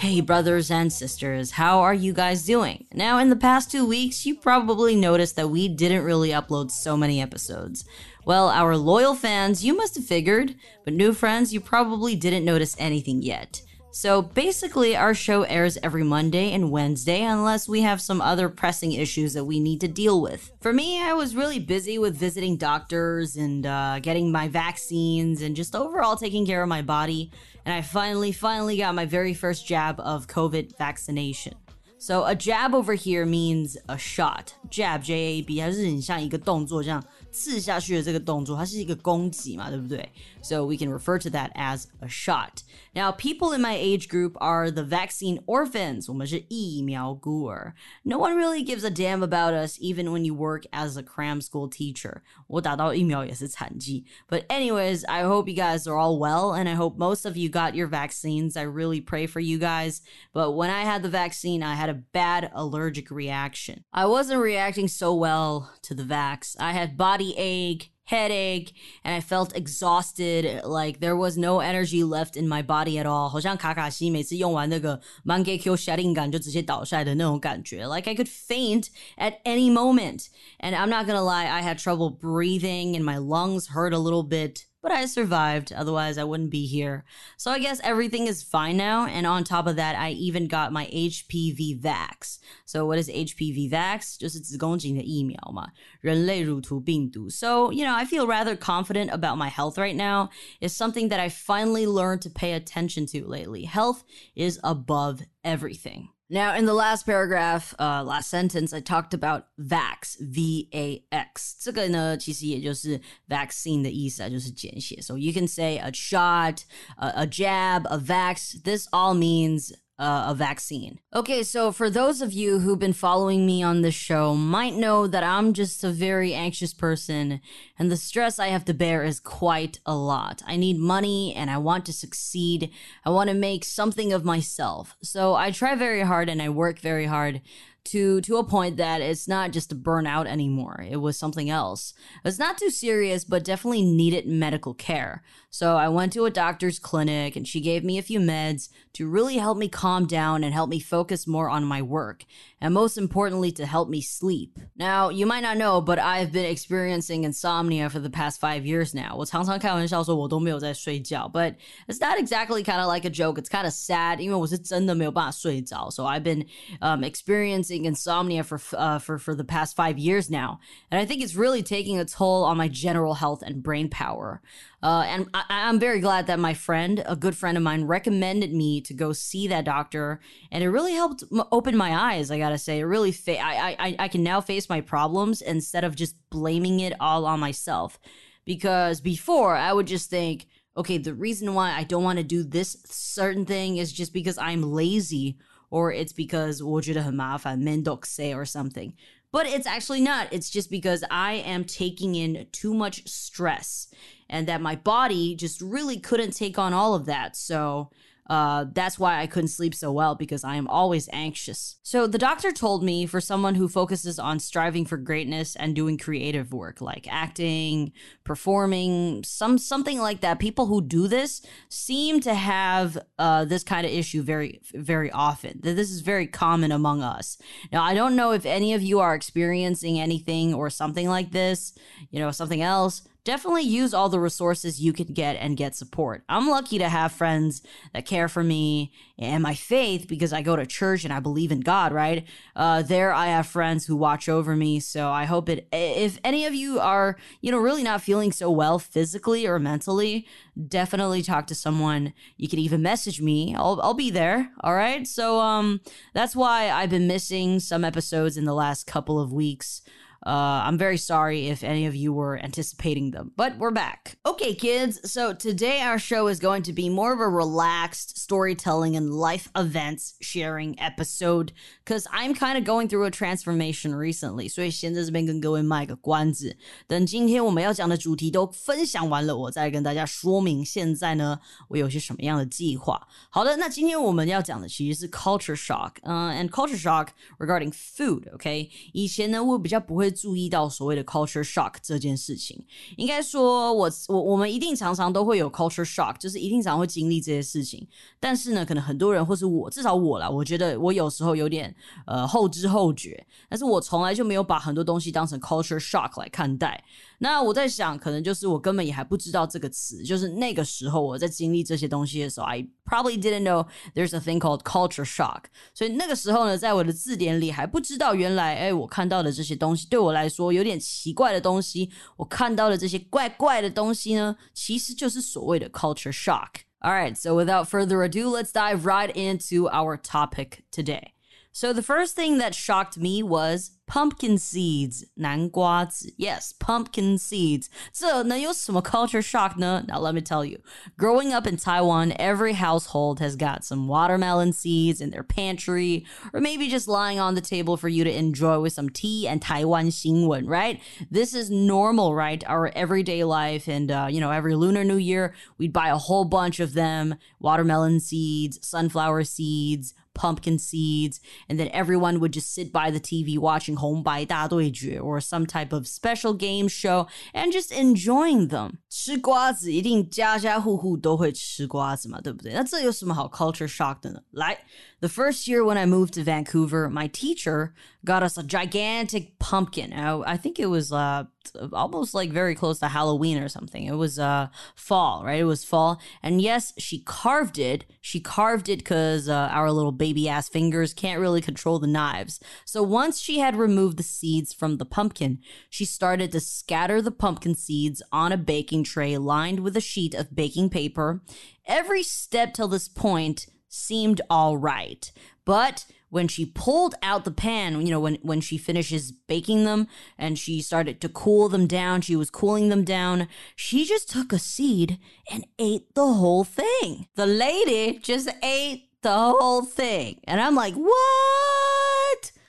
Hey, brothers and sisters, how are you guys doing? Now, in the past two weeks, you probably noticed that we didn't really upload so many episodes. Well, our loyal fans, you must have figured, but new friends, you probably didn't notice anything yet. So basically, our show airs every Monday and Wednesday unless we have some other pressing issues that we need to deal with. For me, I was really busy with visiting doctors and uh, getting my vaccines and just overall taking care of my body. And I finally, finally got my very first jab of COVID vaccination. So a jab over here means a shot. Jab, J A B，它是很像一个动作这样 刺下去的这个动作，它是一个攻击嘛，对不对？So we can refer to that as a shot. Now, people in my age group are the vaccine orphans. 我们是疫苗孤儿。No one really gives a damn about us, even when you work as a cram school teacher. 我打到疫苗也是残疾。But anyways, I hope you guys are all well, and I hope most of you got your vaccines. I really pray for you guys. But when I had the vaccine, I had a bad allergic reaction. I wasn't reacting so well to the vax. I had body ache, headache, and I felt exhausted. Like there was no energy left in my body at all. 好像卡卡西每次用完那个 Mangekyo Sharingan 就直接倒下来的那种感觉. Like I could faint at any moment. And I'm not gonna lie, I had trouble breathing and my lungs hurt a little bit but I survived. Otherwise, I wouldn't be here. So I guess everything is fine now. And on top of that, I even got my HPV vax. So what is HPV vax? 就是子宫颈的疫苗嘛，人类乳头病毒. So, you know, I feel rather confident about my health right now. It's something that I finally learned to pay attention to lately. Health is above everything. Now, in the last paragraph, uh, last sentence, I talked about vax, V-A-X. 这个呢，其实也就是 vaccine 的意思啊，就是简写. So you can say a shot, a, a jab, a vax. This all means uh, a vaccine. Okay, so for those of you who've been following me on this show, might know that I'm just a very anxious person, and the stress I have to bear is quite a lot. I need money and I want to succeed. I want to make something of myself. So I try very hard and I work very hard to to a point that it's not just a burnout anymore. It was something else. It's not too serious, but definitely needed medical care. So I went to a doctor's clinic and she gave me a few meds to really help me calm down and help me focus more on my work. And most importantly, to help me sleep. Now, you might not know, but I've been experiencing insomnia for the past five years now. 我常常开玩笑说我都没有在睡觉, but it's not exactly kind of like a joke. It's kind of sad, 因为我是真的没有办法睡着. So I've been um, experiencing insomnia for, uh, for, for the past five years now. And I think it's really taking a toll on my general health and brain power. Uh, and I, am very glad that my friend, a good friend of mine, recommended me to go see that doctor, and it really helped m- open my eyes. I gotta say, it really, fa- I, I, I can now face my problems instead of just blaming it all on myself. Because before, I would just think, okay, the reason why I don't want to do this certain thing is just because I'm lazy, or it's because 我觉得很麻烦, say or something. But it's actually not. It's just because I am taking in too much stress and that my body just really couldn't take on all of that. So uh, that's why I couldn't sleep so well because I am always anxious. So the doctor told me for someone who focuses on striving for greatness and doing creative work like acting, performing, some something like that. People who do this seem to have uh, this kind of issue very very often. This is very common among us. Now I don't know if any of you are experiencing anything or something like this, you know, something else definitely use all the resources you can get and get support. I'm lucky to have friends that care for me and my faith because I go to church and I believe in God, right? Uh, there I have friends who watch over me. So I hope it, if any of you are, you know, really not feeling so well physically or mentally, definitely talk to someone. You can even message me. I'll, I'll be there. All right. So, um, that's why I've been missing some episodes in the last couple of weeks. Uh, I'm very sorry if any of you were anticipating them, but we're back. Okay, kids. So today our show is going to be more of a relaxed storytelling and life events sharing episode because I'm kind of going through a transformation recently. 所以先在这边跟各位卖个关子，等今天我们要讲的主题都分享完了，我再跟大家说明现在呢我有些什么样的计划。好的，那今天我们要讲的其实是 culture shock，嗯、uh,，and culture shock regarding food，OK？、Okay? 以前呢我比较不会。 注意到所谓的 culture shock 这件事情，应该说我我我们一定常常都会有 culture shock，就是一定常会经历这些事情。但是呢，可能很多人或是我，至少我啦，我觉得我有时候有点呃后知后觉，但是我从来就没有把很多东西当成 culture shock 来看待。那我在想，可能就是我根本也还不知道这个词，就是那个时候我在经历这些东西的时候，I probably didn't know there's a thing called culture shock。所以那个时候呢，在我的字典里还不知道原来，哎，我看到的这些东西对我来说有点奇怪的东西，我看到的这些怪怪的东西呢，其实就是所谓的 culture shock。All right, so without further ado, let's dive right into our topic today. So the first thing that shocked me was pumpkin seeds, 南瓜子. Yes, pumpkin seeds. So, 那有什么 culture shock 呢? Now let me tell you. Growing up in Taiwan, every household has got some watermelon seeds in their pantry, or maybe just lying on the table for you to enjoy with some tea and Taiwan Xingwen, right? This is normal, right? Our everyday life, and uh, you know, every Lunar New Year, we'd buy a whole bunch of them: watermelon seeds, sunflower seeds, pumpkin seeds, and then everyone would just sit by the TV watching 红白大对决 or some type of special game show and just enjoying them. 吃瓜子一定家家户户都会吃瓜子嘛，对不对？那这有什么好 culture shock 的呢？来，the first year when I moved to Vancouver, my teacher got us a gigantic pumpkin. I, I think it was uh almost like very close to Halloween or something. It was uh fall, right? It was fall, and yes, she carved it. She carved it because uh, our little baby ass fingers can't really control the knives. So once she had removed the seeds from the pumpkin, she started to scatter the pumpkin seeds on a baking tray lined with a sheet of baking paper. Every step till this point seemed all right, but when she pulled out the pan, you know, when, when she finishes baking them and she started to cool them down, she was cooling them down, she just took a seed and ate the whole thing. The lady just ate the whole thing. And I'm like, what?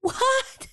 What?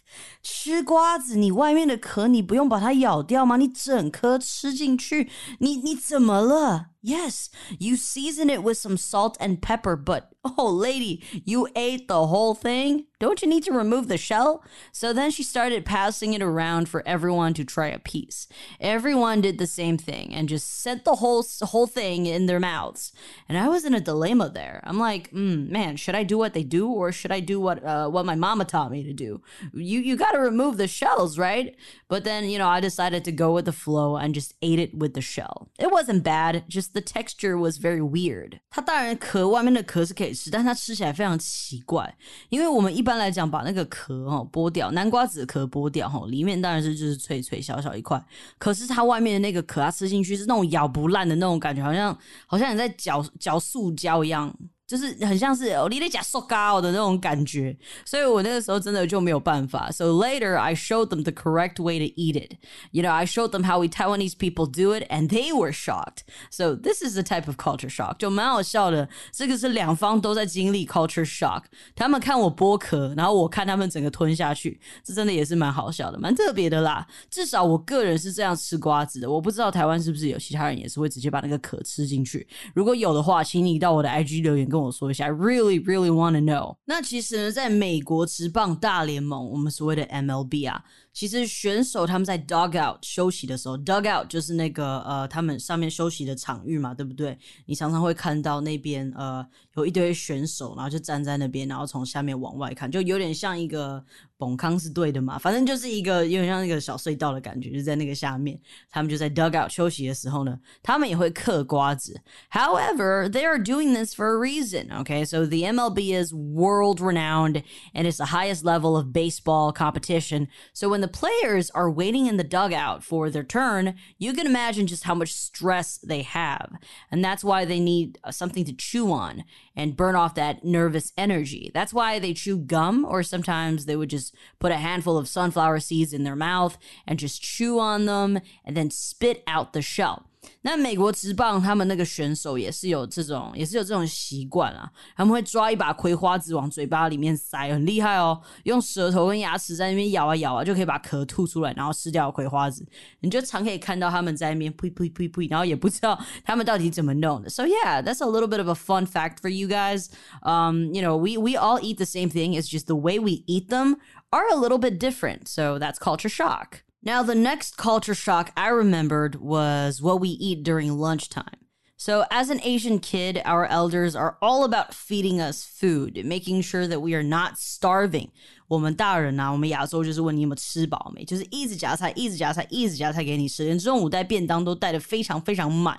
吃瓜子，你外面的壳你不用把它咬掉吗？你整颗吃进去，你你怎么了？Yes, you season it with some salt and pepper, but oh, lady, you ate the whole thing? Don't you need to remove the shell? So then she started passing it around for everyone to try a piece. Everyone did the same thing and just set the whole whole thing in their mouths. And I was in a dilemma there. I'm like, mm, man, should I do what they do or should I do what uh, what my mama taught me to do? You you got to remove the shells, right? But then you know I decided to go with the flow and just ate it with the shell. It wasn't bad, just the texture was very weird. 它当然壳外面的壳是可以吃，但它吃起来非常奇怪。因为我们一般来讲把那个壳哦剥掉，南瓜子壳剥掉哈，里面当然是就是脆脆小小一块，可是它外面的那个壳，它吃进去是那种咬不烂的那种感觉，好像好像你在嚼嚼塑胶一样。 就是很像是哦，你得假塑胶的那种感觉，所以我那个时候真的就没有办法。So later I showed them the correct way to eat it. You know, I showed them how we Taiwanese people do it, and they were shocked. So this is a type of culture shock，就蛮好笑的。这个是两方都在经历 culture shock。他们看我剥壳，然后我看他们整个吞下去，这真的也是蛮好笑的，蛮特别的啦。至少我个人是这样吃瓜子的。我不知道台湾是不是有其他人也是会直接把那个壳吃进去。如果有的话，请你到我的 IG 留言。跟我说一下，I really really want to know。那其实呢，在美国职棒大联盟，我们所谓的 MLB 啊，其实选手他们在 dugout 休息的时候，dugout 就是那个呃，他们上面休息的场域嘛，对不对？你常常会看到那边呃有一堆选手，然后就站在那边，然后从下面往外看，就有点像一个崩康是对的嘛，反正就是一个有点像一个小隧道的感觉，就在那个下面，他们就在 dugout 休息的时候呢，他们也会嗑瓜子。However, they are doing this for a reason. Okay, so the MLB is world renowned and it's the highest level of baseball competition. So when the players are waiting in the dugout for their turn, you can imagine just how much stress they have. And that's why they need uh, something to chew on and burn off that nervous energy. That's why they chew gum, or sometimes they would just just put a handful of sunflower seeds in their mouth and just chew on them and then spit out the shell. 那美国职棒他们那个选手也是有这种，也是有这种习惯啊。他们会抓一把葵花籽往嘴巴里面塞，很厉害哦。用舌头跟牙齿在那边咬啊咬啊，就可以把壳吐出来，然后吃掉葵花籽。你就常可以看到他们在那边呸呸呸呸，然后也不知道他们到底怎么弄的。So yeah, that's a little bit of a fun fact for you guys. Um, you know, we we all eat the same thing. It's just the way we eat them are a little bit different. So that's culture shock. Now, the next culture shock I remembered was what we eat during lunchtime. So, as an Asian kid, our elders are all about feeding us food, making sure that we are not starving 我们大人啊，我们亚洲就是问你有没有吃饱没，就是一直夹菜，一直夹菜，一直夹菜给你吃，连中午带便当都带的非常非常满。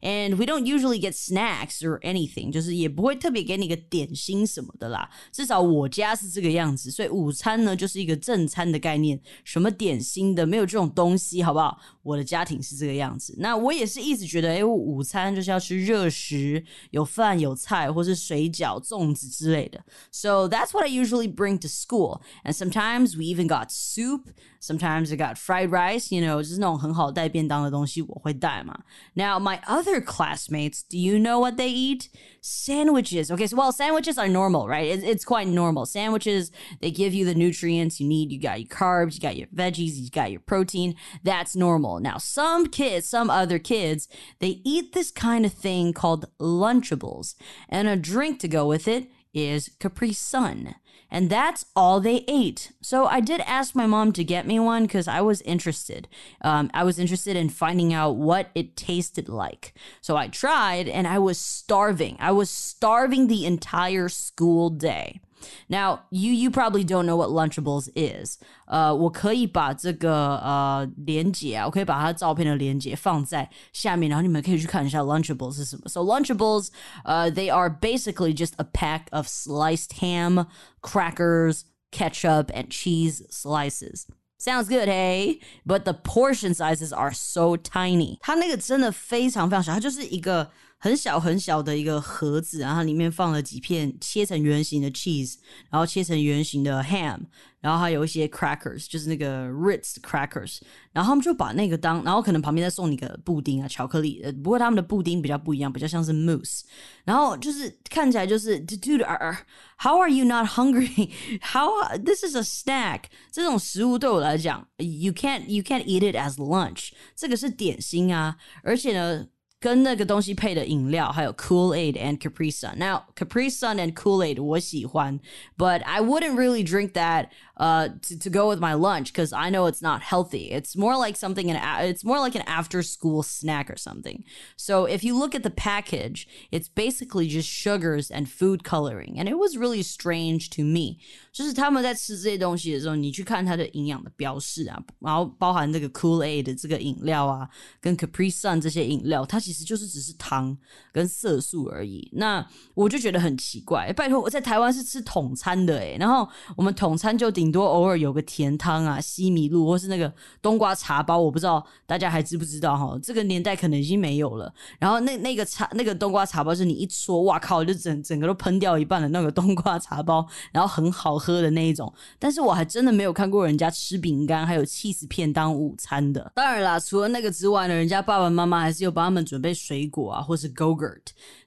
And we don't usually get snacks or anything，就是也不会特别给你个点心什么的啦。至少我家是这个样子，所以午餐呢就是一个正餐的概念，什么点心的没有这种东西，好不好？我的家庭是这个样子。那我也是一直觉得，哎，午餐就是要吃热食，有饭有菜，或是水饺、粽子之类的。So that's what I usually bring to school. And sometimes we even got soup. Sometimes I got fried rice. You know, Now my other classmates, do you know what they eat? Sandwiches. Okay, so well, sandwiches are normal, right? It's, it's quite normal. Sandwiches they give you the nutrients you need. You got your carbs, you got your veggies, you got your protein. That's normal. Now some kids, some other kids, they eat this kind of thing called Lunchables, and a drink to go with it is Capri Sun. And that's all they ate. So I did ask my mom to get me one because I was interested. Um, I was interested in finding out what it tasted like. So I tried and I was starving. I was starving the entire school day. Now you you probably don't know what Lunchables is. 呃，我可以把这个呃连接啊，我可以把它照片的连接放在下面，然后你们可以去看一下 Lunchables 是什么。So Lunchables, uh, they are basically just a pack of sliced ham, crackers, ketchup, and cheese slices. Sounds good, hey? But the portion sizes are so tiny. 它那个真的非常非常小，它就是一个 很小很小的一个盒子，然后里面放了几片切成圆形的 cheese，然后切成圆形的 ham，然后还有一些 crackers，就是那个 Ritz crackers，然后他们就把那个当，然后可能旁边再送你个布丁啊，巧克力。呃，不过他们的布丁比较不一样，比较像是 mousse，然后就是看起来就是，dude，how are you not hungry？How this is a snack？这种食物对我来讲，you can't you can't eat it as lunch，这个是点心啊，而且呢。跟那个东西配的饮料，还有 Kool Aid and Capri Sun。Now Capri Sun and Kool Aid 我喜欢，but I wouldn't really drink that uh, to, to go with my lunch because I know it's not healthy. It's more like something, an, it's more like an after school snack or something. So if you look at the package, it's basically just sugars and food coloring. And it was really strange to me. 就是他们在吃这些东西的时候，你去看它的营养的标示啊，然后包含这个 Kool Aid 多偶尔有个甜汤啊、西米露或是那个冬瓜茶包，我不知道大家还知不知道哈？这个年代可能已经没有了。然后那那个茶那个冬瓜茶包是你一戳，哇靠，就整整个都喷掉一半的那个冬瓜茶包，然后很好喝的那一种。但是我还真的没有看过人家吃饼干还有 cheese 片当午餐的。当然啦，除了那个之外呢，人家爸爸妈妈还是有帮他们准。准备水果啊，或是 Gogurt。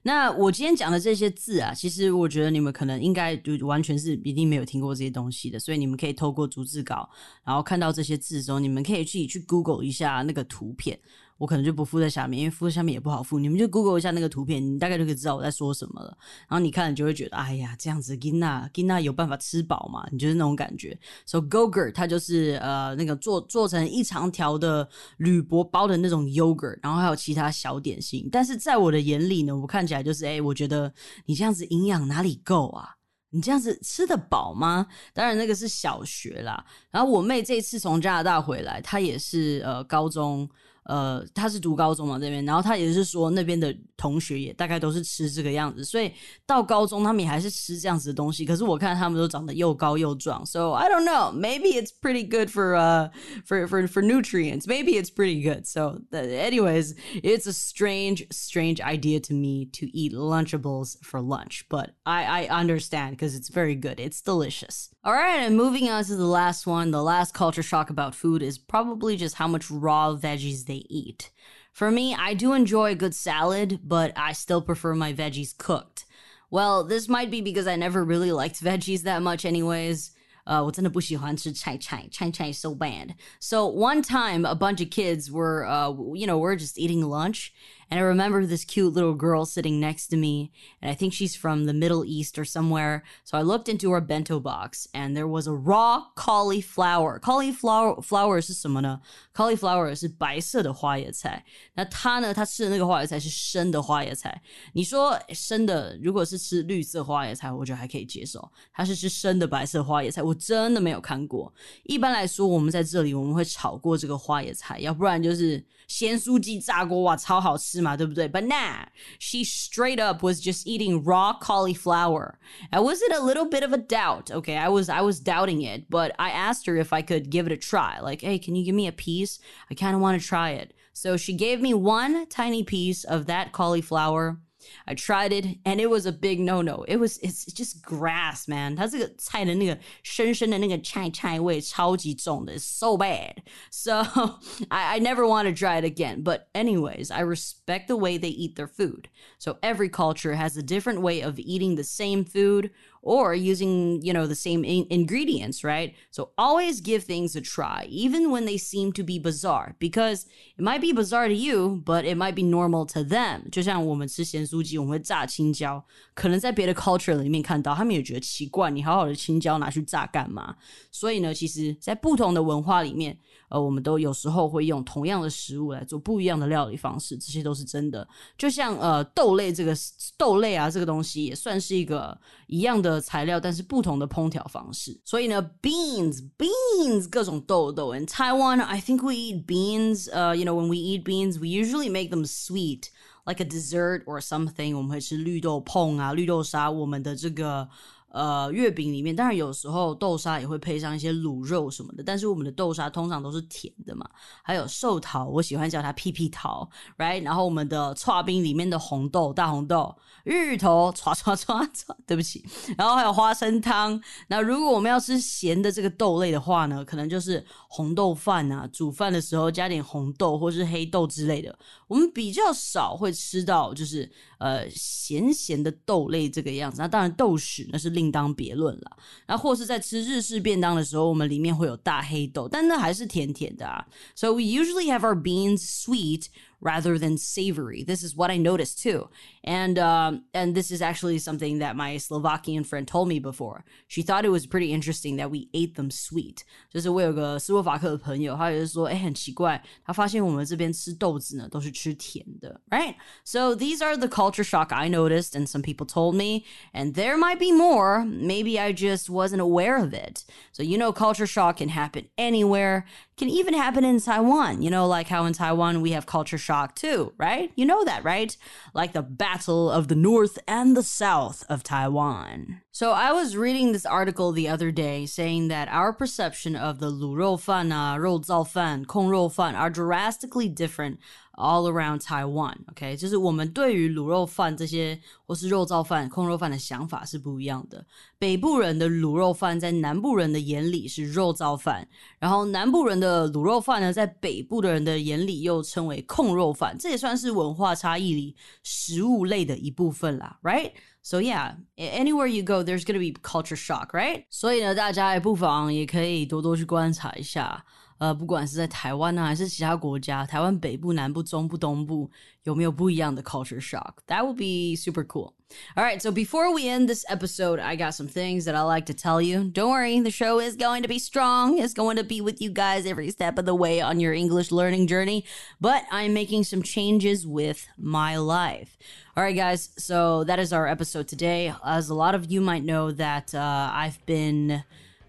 那我今天讲的这些字啊，其实我觉得你们可能应该就完全是一定没有听过这些东西的，所以你们可以透过逐字稿，然后看到这些字的时候，你们可以自己去 Google 一下那个图片。我可能就不附在下面，因为附在下面也不好附。你们就 Google 一下那个图片，你大概就可以知道我在说什么了。然后你看，你就会觉得，哎呀，这样子 Gina Gina 有办法吃饱吗？你就是那种感觉。So Gogurt 它就是呃那个做做成一长条的铝箔包的那种 yogurt，然后还有其他小点心。但是在我的眼里呢，我看起来就是，哎，我觉得你这样子营养哪里够啊？你这样子吃得饱吗？当然那个是小学啦。然后我妹这次从加拿大回来，她也是呃高中。呃，他是读高中嘛这边，然后他也是说那边的同学也大概都是吃这个样子，所以到高中他们也还是吃这样子的东西。可是我看他们都长得又高又壮，so I don't know, maybe it's pretty good for uh for for for nutrients. Maybe it's pretty good. So, anyways, it's a strange strange idea to me to eat Lunchables for lunch, but I I understand because it's very good. It's delicious. All right, and moving on to the last one. The last culture shock about food is probably just how much raw veggies they eat. For me, I do enjoy a good salad, but I still prefer my veggies cooked. Well, this might be because I never really liked veggies that much, anyways. 呃，我真的不喜欢吃菜菜菜菜 so bad. So one time, a bunch of kids were, uh, you know, we're just eating lunch, and I remember this cute little girl sitting next to me, and I think she's from the Middle East or somewhere. So I looked into her bento box, and there was a raw cauliflower. Cauliflower flower 是什么呢？cauliflower 是白色的花椰菜。那她呢？她吃的那个花椰菜是生的花椰菜。你说生的，如果是吃绿色花椰菜，我觉得还可以接受。她是吃生的白色花椰菜，我真的没有看过。一般来说，我们在这里我们会炒过这个花椰菜，要不然就是咸酥鸡炸锅，哇，超好吃。 嘛，对不对？But nah, she straight up was just eating raw cauliflower. I was in a little bit of a doubt. Okay, I was I was doubting it, but I asked her if I could give it a try. Like, hey, can you give me a piece? I kind of want to try it. So she gave me one tiny piece of that cauliflower. I tried it and it was a big no no. It was it's just grass, man. 它这个菜的那个深深的那个菜菜味超级重的，it's so bad. So I, I never want to try it again. But anyways, I respect the way they eat their food. So every culture has a different way of eating the same food or using, you know, the same in- ingredients, right? So always give things a try, even when they seem to be bizarre, because it might be bizarre to you, but it might be normal to them. 就像我们吃咸酥鸡，我们会炸青椒，可能在别的 culture 里面看到，他们也觉得奇怪，你好好的青椒拿去炸干嘛？所以呢，其实，在不同的文化里面，呃，我们都有时候会用同样的食物来做不一样的料理方式，这些都是真的。就像呃豆类这个豆类啊，这个东西也算是一个一样的 材料，但是不同的烹调方式。所以呢，beans beans 各种豆豆。In Taiwan, I think we eat beans. Uh, you know, when we eat beans, we usually make them sweet, like a dessert or something. 我们会吃绿豆碰啊，绿豆沙。我们的这个。 呃，月饼里面当然有时候豆沙也会配上一些卤肉什么的，但是我们的豆沙通常都是甜的嘛。还有寿桃，我喜欢叫它屁屁桃，right？然后我们的串冰里面的红豆、大红豆、芋头，唰唰唰唰，对不起。然后还有花生汤。那如果我们要吃咸的这个豆类的话呢，可能就是红豆饭啊，煮饭的时候加点红豆或是黑豆之类的。我们比较少会吃到就是呃咸咸的豆类这个样子。那当然豆豉那是另。另当别论了。然后或是在吃日式便当的时候，我们里面会有大黑豆，但那还是甜甜的啊。So we usually have our beans sweet rather than savory. This is what I noticed too. And um, and this is actually something that my Slovakian friend told me before. She thought it was pretty interesting that we ate them sweet. 就是我有个斯洛伐克的朋友，他也是说，哎，很奇怪，他发现我们这边吃豆子呢都是 吃甜的，right? So these are the culture shock I noticed, and some people told me, and there might be more. Maybe I just wasn't aware of it. So you know, culture shock can happen anywhere can even happen in Taiwan. You know, like how in Taiwan we have culture shock too, right? You know that, right? Like the battle of the north and the south of Taiwan. So I was reading this article the other day saying that our perception of the 卤肉饭啊、肉燥饭、空肉饭 are drastically different all around Taiwan. OK，就是我们对于卤肉饭这些或是肉燥饭、空肉饭的想法是不一样的。 北部人的卤肉饭在南部人的眼里是肉燥饭，然后南部人的卤肉饭呢，在北部的人的眼里又称为控肉饭。这也算是文化差异里食物类的一部分啦，right？So yeah, anywhere you go, there's gonna be culture shock, right? 所以呢，大家也不妨也可以多多去观察一下。呃，不管是在台湾呢，还是其他国家，台湾北部、南部、中部、东部有没有不一样的 culture shock? That would be super cool. All right, so before we end this episode, I got some things that I like to tell you. Don't worry, the show is going to be strong. It's going to be with you guys every step of the way on your English learning journey, but I'm making some changes with my life. All right, guys, so that is our episode today. As a lot of you might know that uh, I've been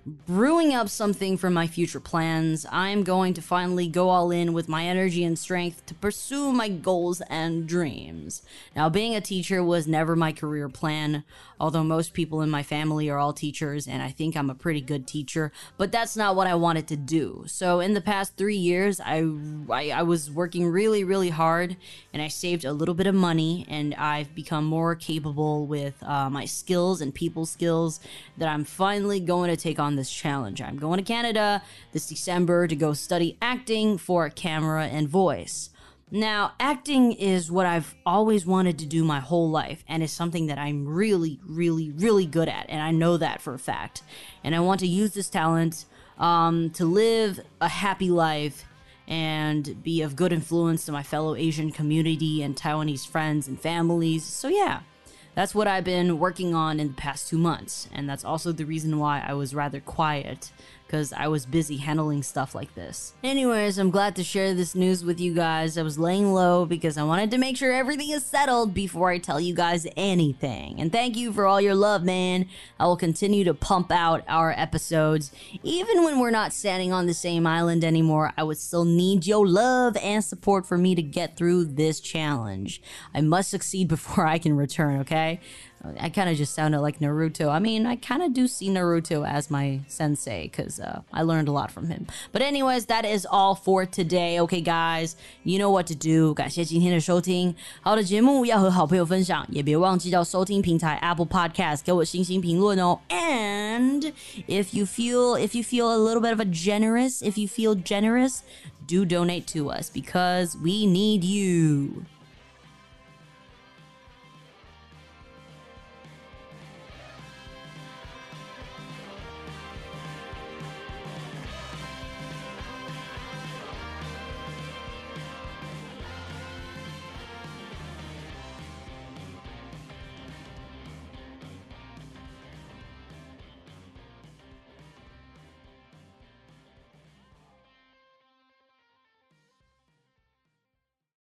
brewing up something for my future plans. I'm going to finally go all in with my energy and strength to pursue my goals and dreams. Now, being a teacher was never my career plan, although most people in my family are all teachers, and I think I'm a pretty good teacher, but that's not what I wanted to do. So, in the past three years, I, I, I was working really, really hard, and I saved a little bit of money, and I've become more capable with uh, my skills and people skills that I'm finally going to take on this challenge. I'm going to Canada this December to go study acting for camera and voice. Now, acting is what I've always wanted to do my whole life, and is something that I'm really, really, really good at, and I know that for a fact. And I want to use this talent um, to live a happy life and be of good influence to my fellow Asian community and Taiwanese friends and families. So, yeah, that's what I've been working on in the past two months, and that's also the reason why I was rather quiet because I was busy handling stuff like this. Anyways, I'm glad to share this news with you guys. I was laying low because I wanted to make sure everything is settled before I tell you guys anything. And thank you for all your love, man. I will continue to pump out our episodes. Even when we're not standing on the same island anymore, I would still need your love and support for me to get through this challenge. I must succeed before I can return, okay? I kind of just sounded like Naruto. I mean, I kind of do see Naruto as my sensei because uh, I learned a lot from him. But anyways, that is all for today. Okay, guys, you know what to do. 感谢今天的收听。好的节目要和好朋友分享，也别忘记到收听平台 Apple Podcast 给我星星评论哦。And if you feel if you feel a little bit of a generous, if you feel generous, do donate to us because we need you.